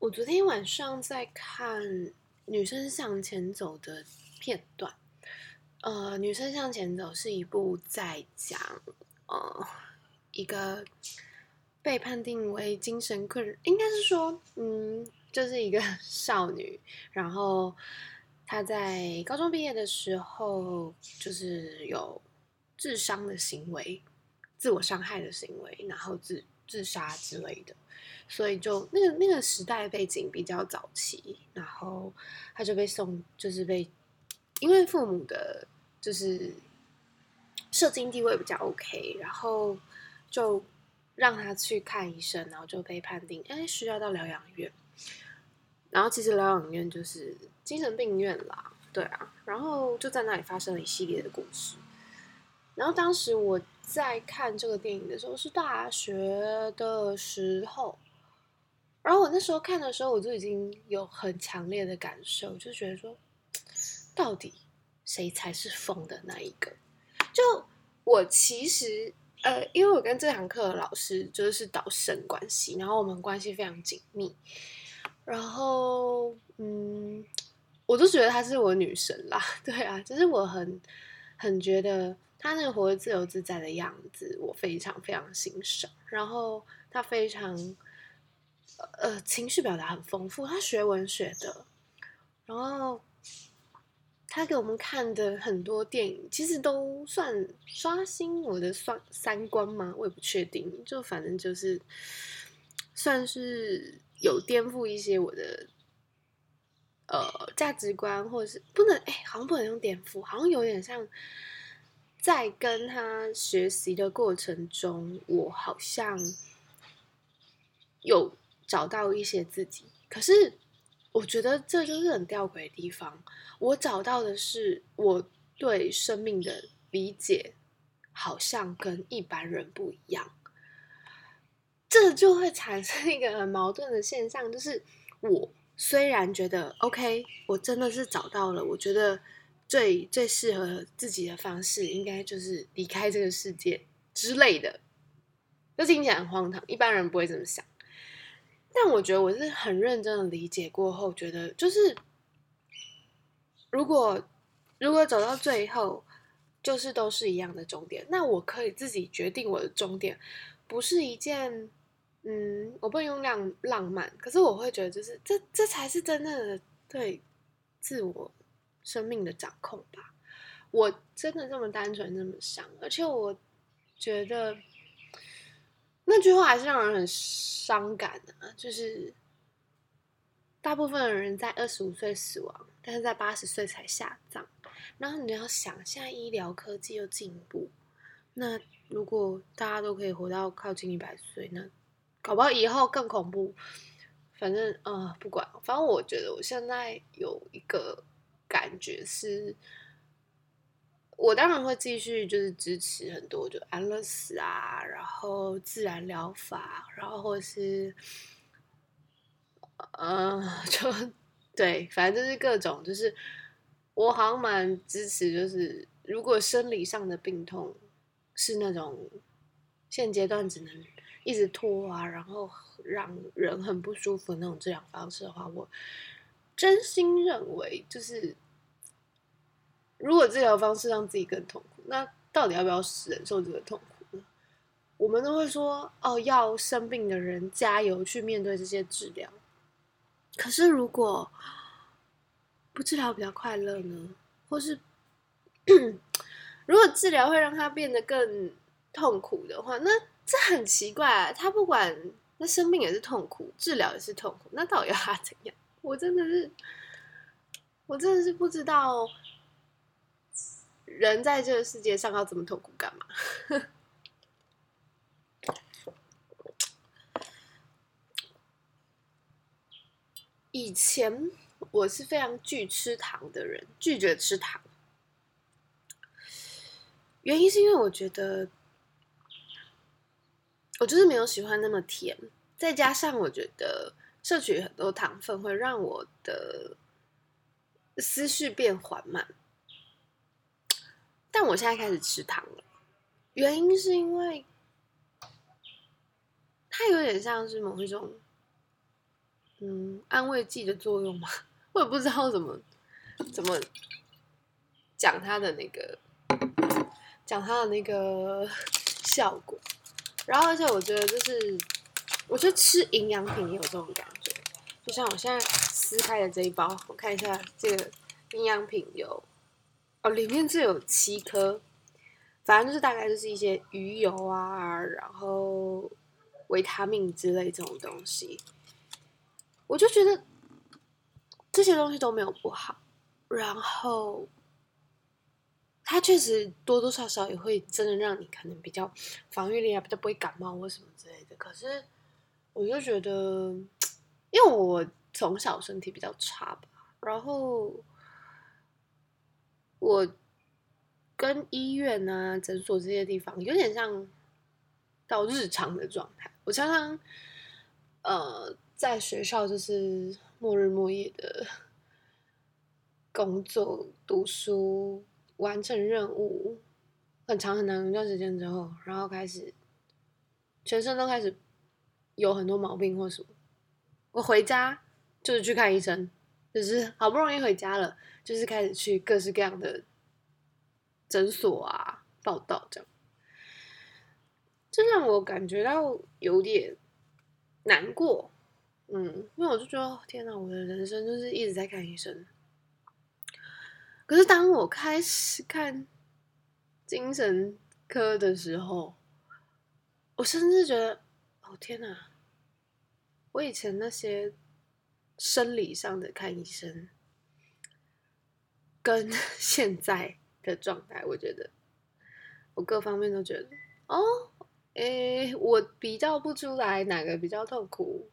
我昨天晚上在看《女生向前走》的片段。呃，《女生向前走》是一部在讲呃一个被判定为精神困，应该是说，嗯，就是一个 少女，然后她在高中毕业的时候，就是有自伤的行为、自我伤害的行为，然后自自杀之类的。所以就那个那个时代背景比较早期，然后他就被送，就是被因为父母的，就是社经地位比较 OK，然后就让他去看医生，然后就被判定哎需要到疗养院。然后其实疗养院就是精神病院啦，对啊，然后就在那里发生了一系列的故事。然后当时我在看这个电影的时候是大学的时候。然后我那时候看的时候，我就已经有很强烈的感受，就觉得说，到底谁才是疯的那一个？就我其实呃，因为我跟这堂课的老师就是导生关系，然后我们关系非常紧密。然后嗯，我就觉得她是我女神啦，对啊，就是我很很觉得他那个活得自由自在的样子，我非常非常欣赏。然后他非常。呃，情绪表达很丰富。他学文学的，然后他给我们看的很多电影，其实都算刷新我的三三观吗？我也不确定。就反正就是算是有颠覆一些我的呃价值观，或者是不能哎，好像不能用颠覆，好像有点像在跟他学习的过程中，我好像有。找到一些自己，可是我觉得这就是很吊诡的地方。我找到的是我对生命的理解，好像跟一般人不一样，这就会产生一个很矛盾的现象，就是我虽然觉得 OK，我真的是找到了，我觉得最最适合自己的方式，应该就是离开这个世界之类的，就听起来很荒唐，一般人不会这么想。但我觉得我是很认真的理解过后，觉得就是如果如果走到最后，就是都是一样的终点，那我可以自己决定我的终点，不是一件嗯，我不能用浪浪漫，可是我会觉得就是这这才是真正的对自我生命的掌控吧。我真的这么单纯这么想，而且我觉得。那句话还是让人很伤感啊！就是大部分的人在二十五岁死亡，但是在八十岁才下葬。然后你要想，现在医疗科技又进步，那如果大家都可以活到靠近一百岁，那搞不好以后更恐怖。反正呃，不管，反正我觉得我现在有一个感觉是。我当然会继续，就是支持很多，就安乐死啊，然后自然疗法，然后或是，呃，就对，反正就是各种，就是我好像蛮支持，就是如果生理上的病痛是那种现阶段只能一直拖啊，然后让人很不舒服的那种治疗方式的话，我真心认为就是。如果治疗方式让自己更痛苦，那到底要不要忍受这个痛苦呢？我们都会说哦，要生病的人加油去面对这些治疗。可是如果不治疗比较快乐呢？或是 如果治疗会让他变得更痛苦的话，那这很奇怪啊！他不管那生病也是痛苦，治疗也是痛苦，那到底要他怎样？我真的是，我真的是不知道。人在这个世界上要这么痛苦干嘛？以前我是非常拒吃糖的人，拒绝吃糖。原因是因为我觉得，我就是没有喜欢那么甜，再加上我觉得摄取很多糖分会让我的思绪变缓慢。但我现在开始吃糖了，原因是因为它有点像是某一种嗯安慰剂的作用嘛，我也不知道怎么怎么讲它的那个讲它的那个效果。然后而且我觉得就是，我觉得吃营养品也有这种感觉，就像我现在撕开的这一包，我看一下这个营养品有哦，里面这有七颗。反正就是大概就是一些鱼油啊，然后维他命之类这种东西，我就觉得这些东西都没有不好，然后它确实多多少少也会真的让你可能比较防御力啊，比较不会感冒或什么之类的。可是我就觉得，因为我从小身体比较差吧，然后我。跟医院啊、诊所这些地方有点像到日常的状态。我常常呃在学校就是末日末夜的工作、读书、完成任务，很长很长一段时间之后，然后开始全身都开始有很多毛病或什么。我回家就是去看医生，就是好不容易回家了，就是开始去各式各样的。诊所啊，报道这样，这让我感觉到有点难过。嗯，因为我就觉得，天哪，我的人生就是一直在看医生。可是当我开始看精神科的时候，我甚至觉得，哦天哪，我以前那些生理上的看医生，跟 现在。的状态，我觉得我各方面都觉得哦，诶，我比较不出来哪个比较痛苦，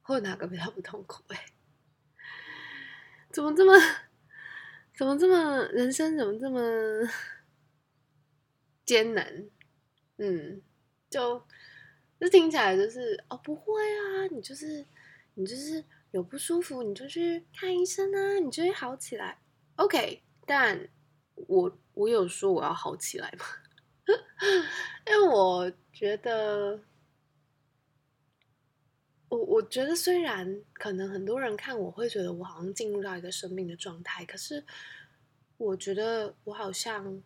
或哪个比较不痛苦，哎，怎么这么，怎么这么，人生怎么这么 艰难？嗯，就就听起来就是哦，不会啊，你就是你就是有不舒服，你就去看医生啊，你就会好起来，OK。但我我有说我要好起来吗？因为我觉得，我我觉得虽然可能很多人看我会觉得我好像进入到一个生命的状态，可是我觉得我好像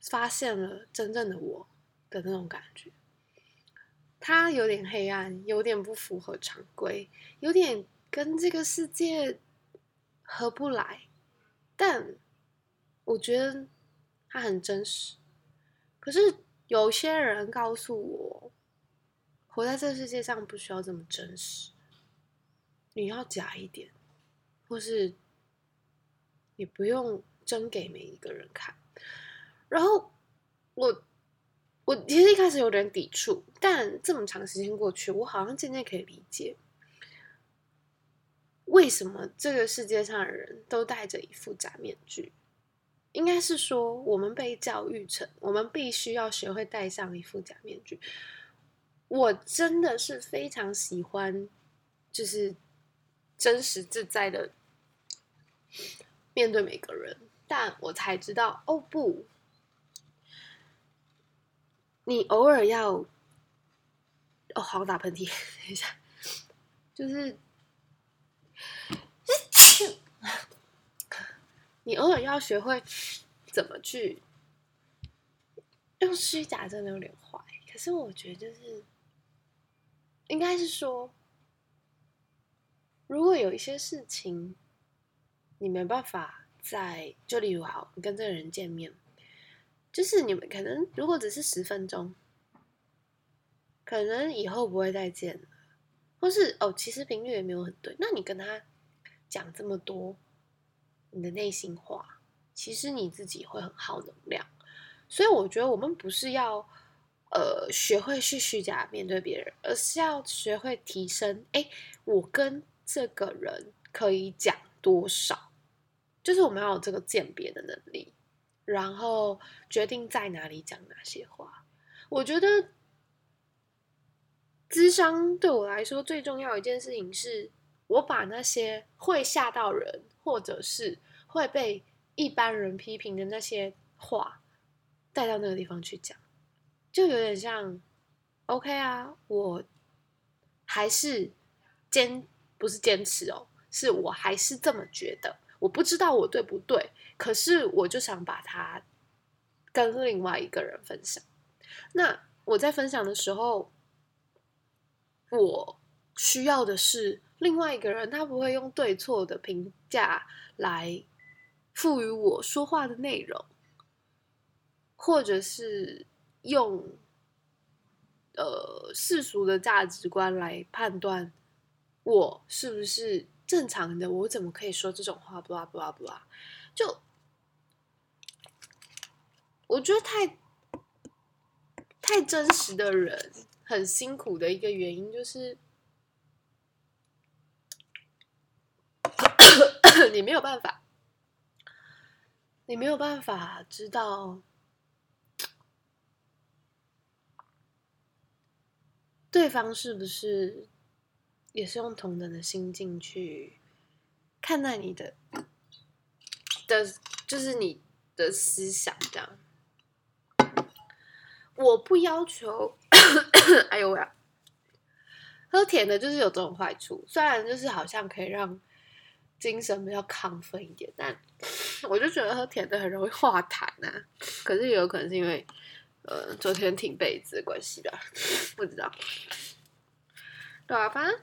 发现了真正的我的那种感觉。它有点黑暗，有点不符合常规，有点跟这个世界。合不来，但我觉得它很真实。可是有些人告诉我，活在这个世界上不需要这么真实，你要假一点，或是你不用真给每一个人看。然后我我其实一开始有点抵触，但这么长时间过去，我好像渐渐可以理解。为什么这个世界上的人都戴着一副假面具？应该是说，我们被教育成，我们必须要学会戴上一副假面具。我真的是非常喜欢，就是真实自在的面对每个人，但我才知道，哦不，你偶尔要，哦，好打喷嚏，等一下，就是。你偶尔要学会怎么去用虚假，真的有点坏。可是我觉得，就是应该是说，如果有一些事情你没办法在，就例如好，你跟这个人见面，就是你们可能如果只是十分钟，可能以后不会再见了，或是哦，其实频率也没有很对，那你跟他讲这么多。你的内心话，其实你自己会很耗能量，所以我觉得我们不是要呃学会去虚假面对别人，而是要学会提升。哎，我跟这个人可以讲多少，就是我们要有这个鉴别的能力，然后决定在哪里讲哪些话。我觉得智商对我来说最重要一件事情是。我把那些会吓到人，或者是会被一般人批评的那些话，带到那个地方去讲，就有点像，OK 啊，我还是坚不是坚持哦，是我还是这么觉得。我不知道我对不对，可是我就想把它跟另外一个人分享。那我在分享的时候，我需要的是另外一个人，他不会用对错的评价来赋予我说话的内容，或者是用呃世俗的价值观来判断我是不是。正常的，我怎么可以说这种话？不啦不啦不啦，就我觉得太太真实的人很辛苦的一个原因就是，你没有办法，你没有办法知道对方是不是。也是用同等的心境去看待你的的，就是你的思想这样。我不要求，哎呦喂，喝甜的就是有这种坏处，虽然就是好像可以让精神比较亢奋一点，但 我就觉得喝甜的很容易化痰呐。可是也有可能是因为呃昨天挺被子的关系吧，不知道。对啊，反正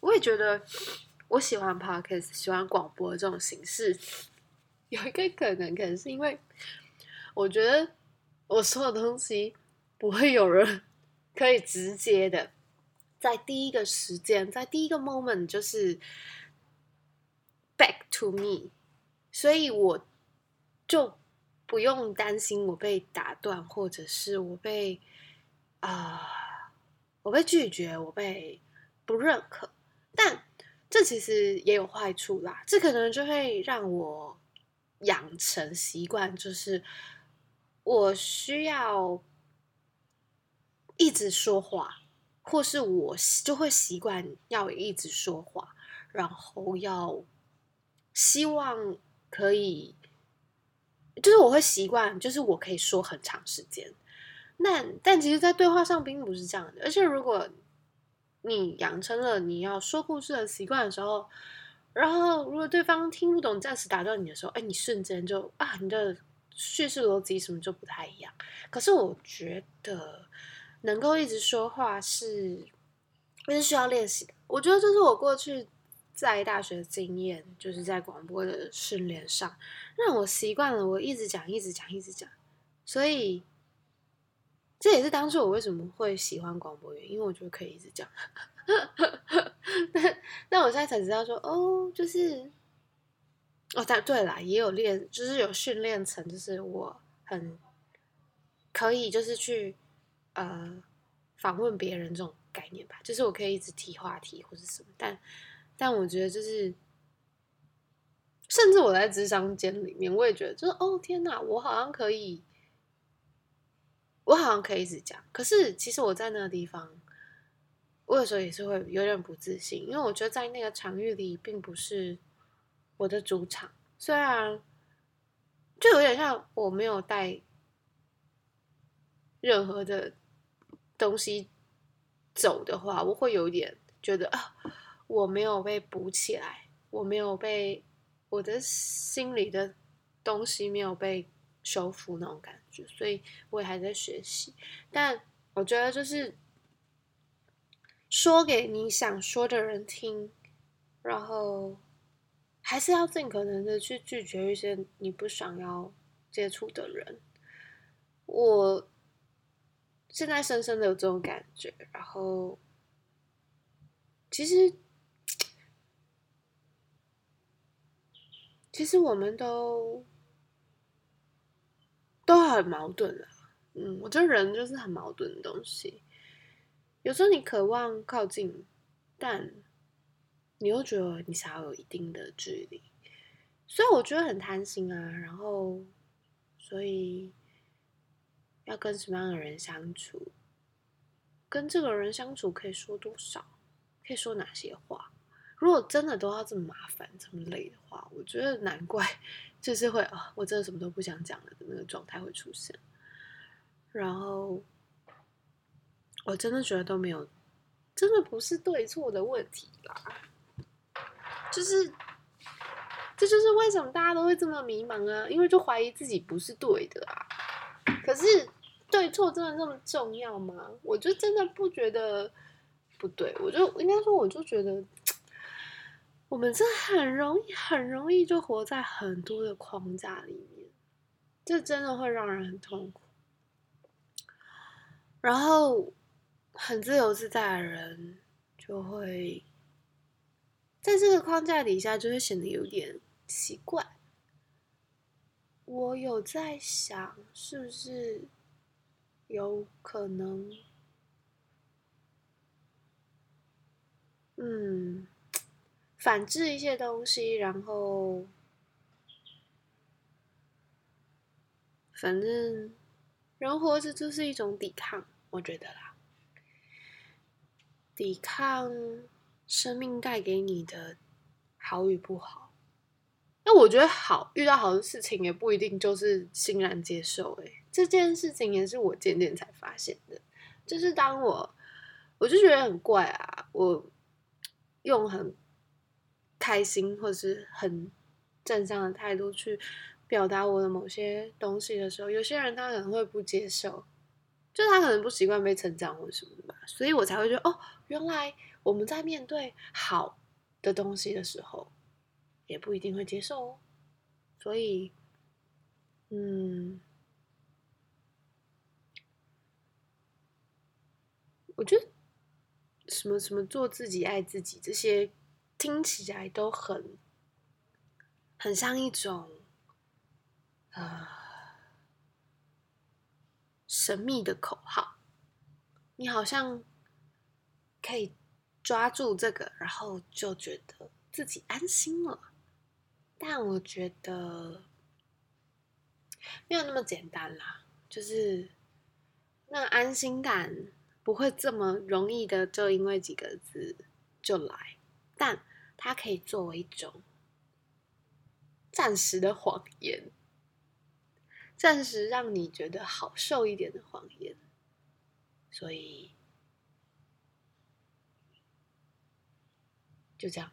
我也觉得我喜欢 podcast，喜欢广播这种形式。有一个可能，可能是因为我觉得我说的东西不会有人 可以直接的在第一个时间，在第一个 moment 就是 back to me，所以我就不用担心我被打断，或者是我被啊。我被拒绝，我被不认可，但这其实也有坏处啦。这可能就会让我养成习惯，就是我需要一直说话，或是我就会习惯要一直说话，然后要希望可以，就是我会习惯，就是我可以说很长时间。那但其实，在对话上并不是这样的。而且，如果你养成了你要说故事的习惯的时候，然后如果对方听不懂、暂时打断你的时候，哎，你瞬间就啊，你的叙事逻辑什么就不太一样。可是，我觉得能够一直说话是是需要练习的。我觉得这是我过去在大学的经验，就是在广播的训练上，让我习惯了我一直讲、一直讲、一直讲，所以。这也是当初我为什么会喜欢广播员，因为我觉得可以一直讲。那那我现在才知道说，哦，就是哦，但对啦，也有练，就是有训练成，就是我很可以，就是去呃访问别人这种概念吧，就是我可以一直提话题或者什么。但但我觉得就是，甚至我在智商间里面，我也觉得就是哦天哪，我好像可以。我好像可以一直讲，可是其实我在那个地方，我有时候也是会有点不自信，因为我觉得在那个场域里并不是我的主场。虽然就有点像我没有带任何的东西走的话，我会有一点觉得啊，我没有被补起来，我没有被我的心里的东西没有被。修复那种感，所以我也还在学习。但我觉得就是说给你想说的人听，然后还是要尽可能的去拒绝一些你不想要接触的人。我现在深深的有这种感觉。然后其实，其实我们都。都很矛盾了，嗯，我觉得人就是很矛盾的东西。有时候你渴望靠近，但你又觉得你想要有一定的距离，所以我觉得很贪心啊。然后，所以要跟什么样的人相处，跟这个人相处可以说多少，可以说哪些话。如果真的都要这么麻烦、这么累的话，我觉得难怪就是会啊，我真的什么都不想讲了的那个状态会出现。然后，我真的觉得都没有，真的不是对错的问题啦，就是这就是为什么大家都会这么迷茫啊，因为就怀疑自己不是对的啊。可是对错真的那么重要吗？我就真的不觉得不对，我就应该说，我就觉得我们这很容易很容易就活在很多的框架里面，这真的会让人很痛苦。然后。很自由自在的人，就会在这个框架底下，就会显得有点奇怪。我有在想，是不是有可能，嗯，反制一些东西，然后，反正人活着就是一种抵抗，我觉得啦。抵抗生命带给你的好与不好，那我觉得好遇到好的事情也不一定就是欣然接受。诶，这件事情也是我渐渐才发现的，就是当我我就觉得很怪啊，我用很开心或者是很正向的态度去表达我的某些东西的时候，有些人他可能会不接受。就他可能不习惯被成长或什么的吧，所以我才会觉得哦，原来我们在面对好的东西的时候，也不一定会接受哦。所以，嗯，我觉得什么什么做自己、爱自己这些，听起来都很很像一种，啊。神秘的口号，你好像可以抓住这个，然后就觉得自己安心了。但我觉得没有那么简单啦，就是那安心感不会这么容易的，就因为几个字就来。但它可以作为一种暂时的谎言。暂时让你觉得好受一点的谎言，所以就这样。